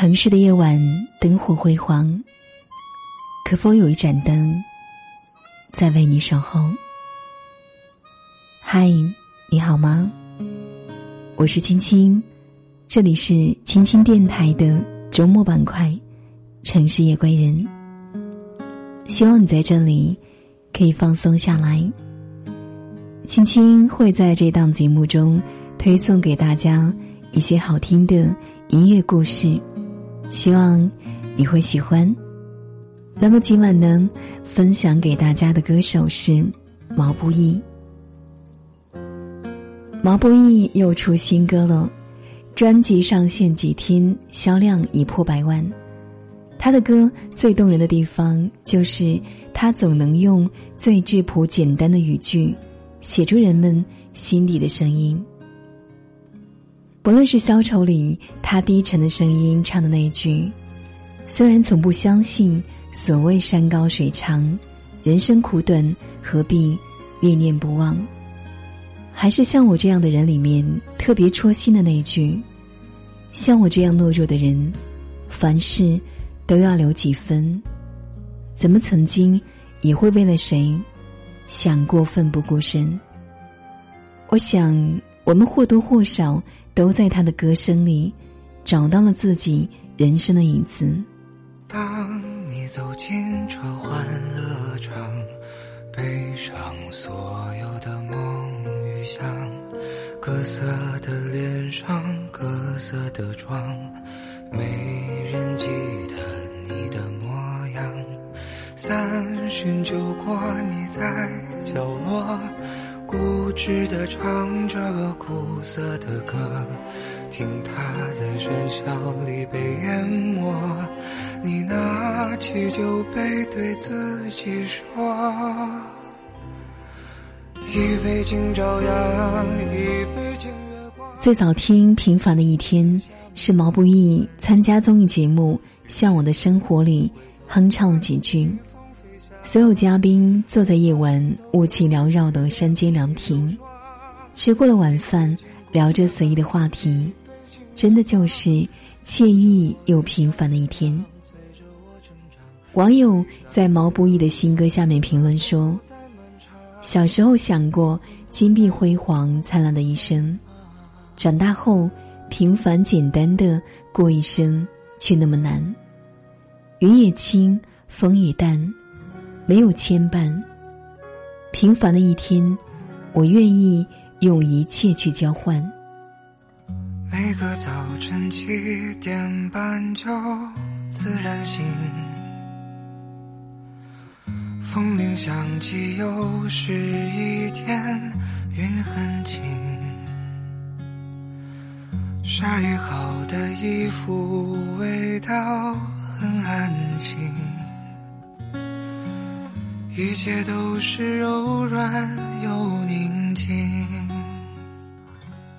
城市的夜晚灯火辉煌，可否有一盏灯在为你守候？嗨，你好吗？我是青青，这里是青青电台的周末板块《城市夜归人》。希望你在这里可以放松下来。青青会在这档节目中推送给大家一些好听的音乐故事。希望你会喜欢。那么今晚呢，分享给大家的歌手是毛不易。毛不易又出新歌了，专辑上线几天，销量已破百万。他的歌最动人的地方，就是他总能用最质朴简单的语句，写出人们心底的声音。不论是消愁里，他低沉的声音唱的那一句：“虽然从不相信所谓山高水长，人生苦短，何必念念不忘。”还是像我这样的人里面特别戳心的那一句：“像我这样懦弱的人，凡事都要留几分，怎么曾经也会为了谁想过奋不顾身？”我想，我们或多或少。都在他的歌声里找到了自己人生的影子。当你走进这欢乐场，背上所有的梦与想，各色的脸上，各色的妆，没人记得你的模样。三巡酒过，你在角落。固执的唱着苦涩的歌，听它在喧嚣里被淹没。你拿起酒杯对自己说：一杯敬朝阳，一杯敬月光。最早听《平凡的一天》是毛不易参加综艺节目《向往的生活》里哼唱了几句。所有嘉宾坐在夜晚雾气缭绕的山间凉亭，吃过了晚饭，聊着随意的话题，真的就是惬意又平凡的一天。网友在毛不易的新歌下面评论说：“小时候想过金碧辉煌灿烂的一生，长大后平凡简单的过一生却那么难。云也轻，风也淡。”没有牵绊，平凡的一天，我愿意用一切去交换。每个早晨七点半就自然醒，风铃响起又是一天，云很轻，晒好的衣服味道很安静。一切都是柔软又宁静。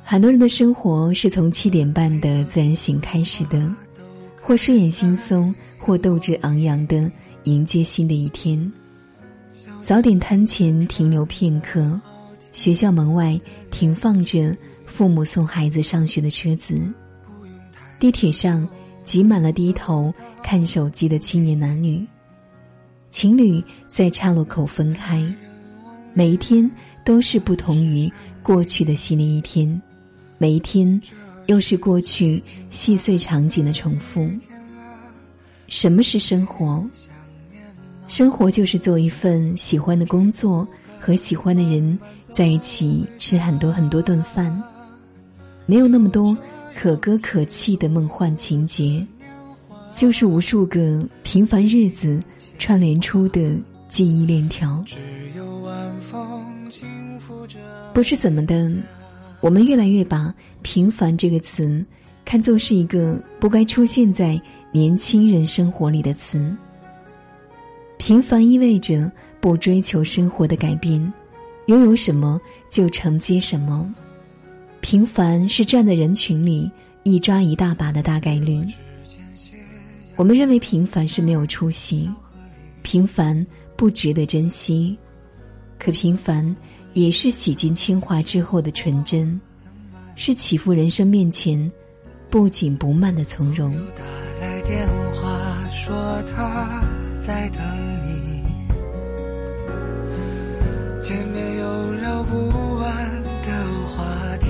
很多人的生活是从七点半的自然醒开始的，或睡眼惺忪，或斗志昂扬的迎接新的一天。早点摊前停留片刻，学校门外停放着父母送孩子上学的车子，地铁上挤满了低头看手机的青年男女。情侣在岔路口分开，每一天都是不同于过去的新的一天，每一天又是过去细碎场景的重复。什么是生活？生活就是做一份喜欢的工作，和喜欢的人在一起吃很多很多顿饭，没有那么多可歌可泣的梦幻情节，就是无数个平凡日子。串联出的记忆链条，不是怎么的，我们越来越把“平凡”这个词看作是一个不该出现在年轻人生活里的词。平凡意味着不追求生活的改变，拥有什么就承接什么。平凡是站在人群里一抓一大把的大概率。我们认为平凡是没有出息。平凡不值得珍惜，可平凡也是洗尽铅华之后的纯真，是起伏人生面前不紧不慢的从容。打来电话说他在等你，见面有聊不完的话题。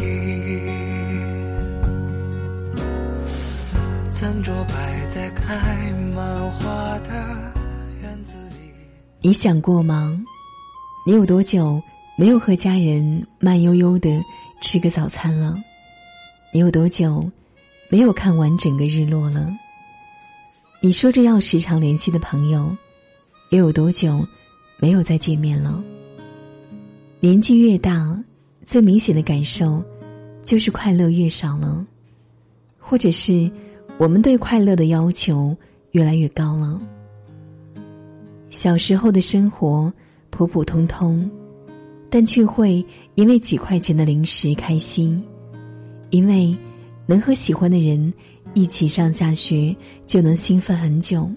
餐桌摆在开你想过吗？你有多久没有和家人慢悠悠的吃个早餐了？你有多久没有看完整个日落了？你说着要时常联系的朋友，又有多久没有再见面了？年纪越大，最明显的感受就是快乐越少了，或者是我们对快乐的要求越来越高了。小时候的生活。普普通通，但却会因为几块钱的零食开心，因为能和喜欢的人一起上下学就能兴奋很久，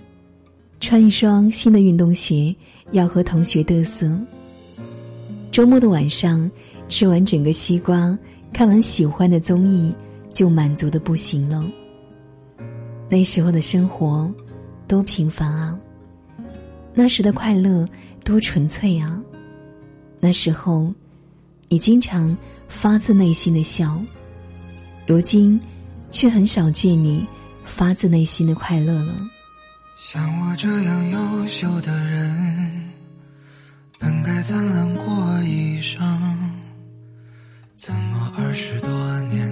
穿一双新的运动鞋要和同学嘚瑟。周末的晚上吃完整个西瓜，看完喜欢的综艺就满足的不行了。那时候的生活多平凡啊！那时的快乐。多纯粹啊！那时候，你经常发自内心的笑，如今却很少见你发自内心的快乐了。像我这样优秀的人，本该灿烂过一生，怎么二十多年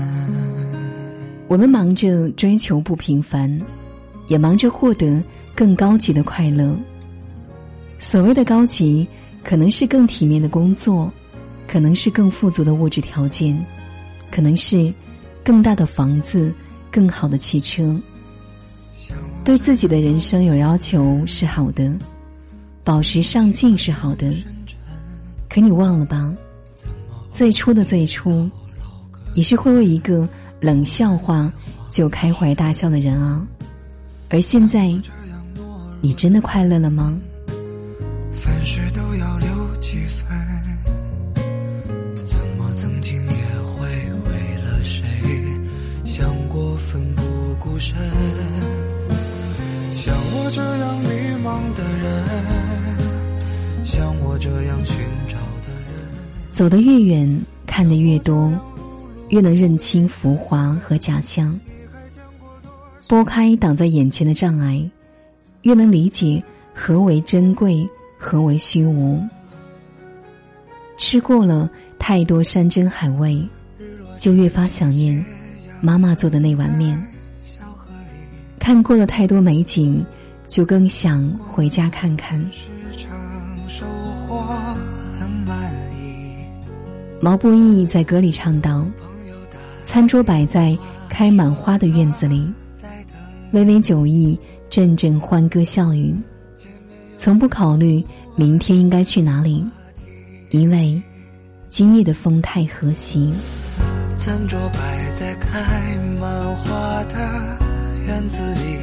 我们忙着追求不平凡。也忙着获得更高级的快乐。所谓的高级，可能是更体面的工作，可能是更富足的物质条件，可能是更大的房子、更好的汽车。对自己的人生有要求是好的，保持上进是好的。可你忘了吧？最初的最初，你是会为一个冷笑话就开怀大笑的人啊。而现在，你真的快乐了吗？凡事都要留几分，怎么曾经也会为了谁想过奋不顾身？像我这样迷茫的人，像我这样寻找的人，走得越远，看得越多，越能认清浮华和假象。拨开挡在眼前的障碍，越能理解何为珍贵，何为虚无。吃过了太多山珍海味，就越发想念妈妈做的那碗面。看过了太多美景，就更想回家看看。毛不易在歌里唱道：“餐桌摆在开满花的院子里。”微微酒意，阵阵欢歌笑语，从不考虑明天应该去哪里，因为今夜的风太和谐。餐桌摆在开满花的院子里，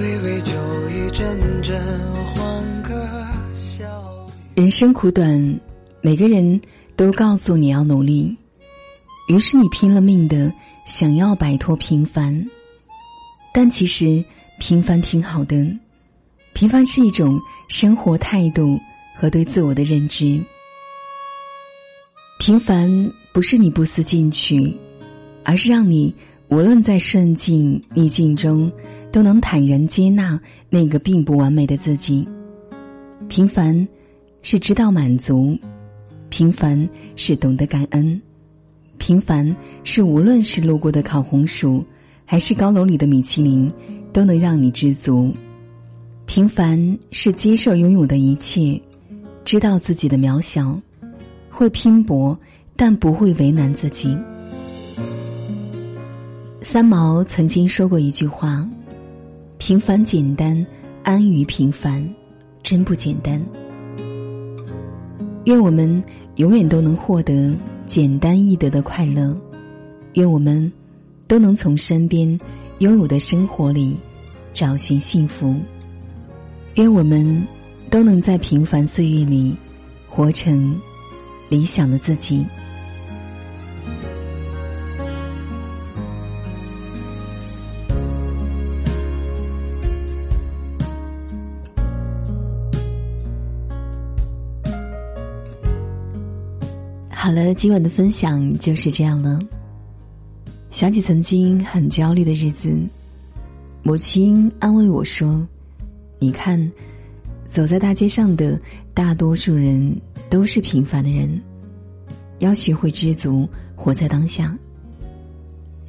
微微酒意，阵阵欢歌笑语。人生苦短，每个人都告诉你要努力，于是你拼了命的。想要摆脱平凡，但其实平凡挺好的。平凡是一种生活态度和对自我的认知。平凡不是你不思进取，而是让你无论在顺境逆境中，都能坦然接纳那个并不完美的自己。平凡是知道满足，平凡是懂得感恩。平凡是无论是路过的烤红薯，还是高楼里的米其林，都能让你知足。平凡是接受拥有的一切，知道自己的渺小。会拼搏，但不会为难自己。三毛曾经说过一句话：“平凡简单，安于平凡，真不简单。”愿我们永远都能获得简单易得的快乐，愿我们都能从身边拥有的生活里找寻幸福，愿我们都能在平凡岁月里活成理想的自己。好了，今晚的分享就是这样了。想起曾经很焦虑的日子，母亲安慰我说：“你看，走在大街上的大多数人都是平凡的人，要学会知足，活在当下。”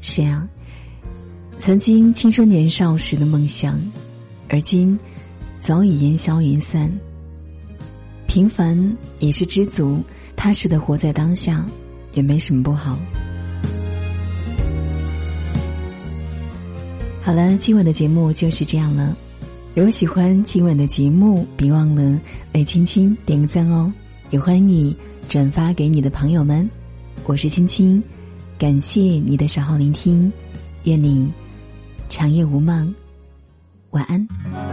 是啊，曾经青春年少时的梦想，而今早已烟消云散。平凡也是知足。踏实的活在当下，也没什么不好。好了，今晚的节目就是这样了。如果喜欢今晚的节目，别忘了为青青点个赞哦，也欢迎你转发给你的朋友们。我是青青，感谢你的守候聆听，愿你长夜无梦，晚安。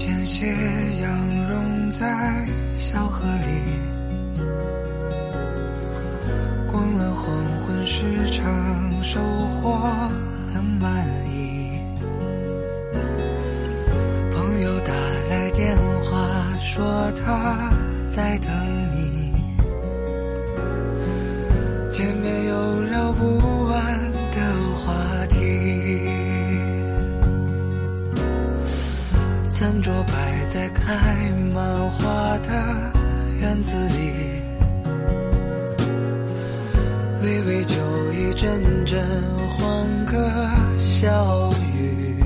落之前，斜阳融在小河里，逛了黄昏市场，收获很满开满花的院子里，微微酒意，阵阵欢歌笑语，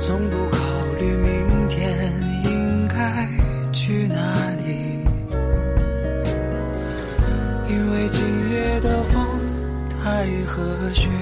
从不考虑明天应该去哪里，因为今夜的风太和煦。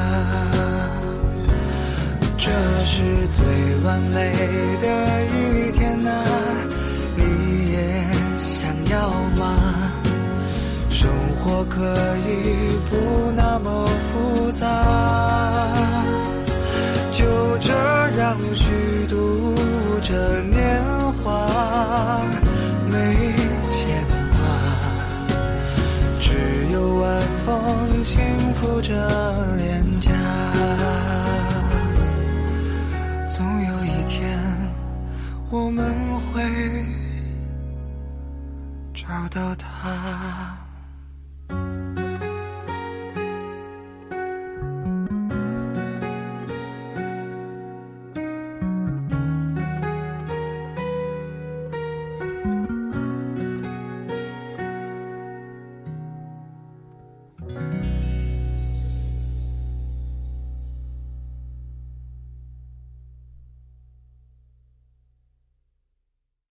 是最完美的会找到他。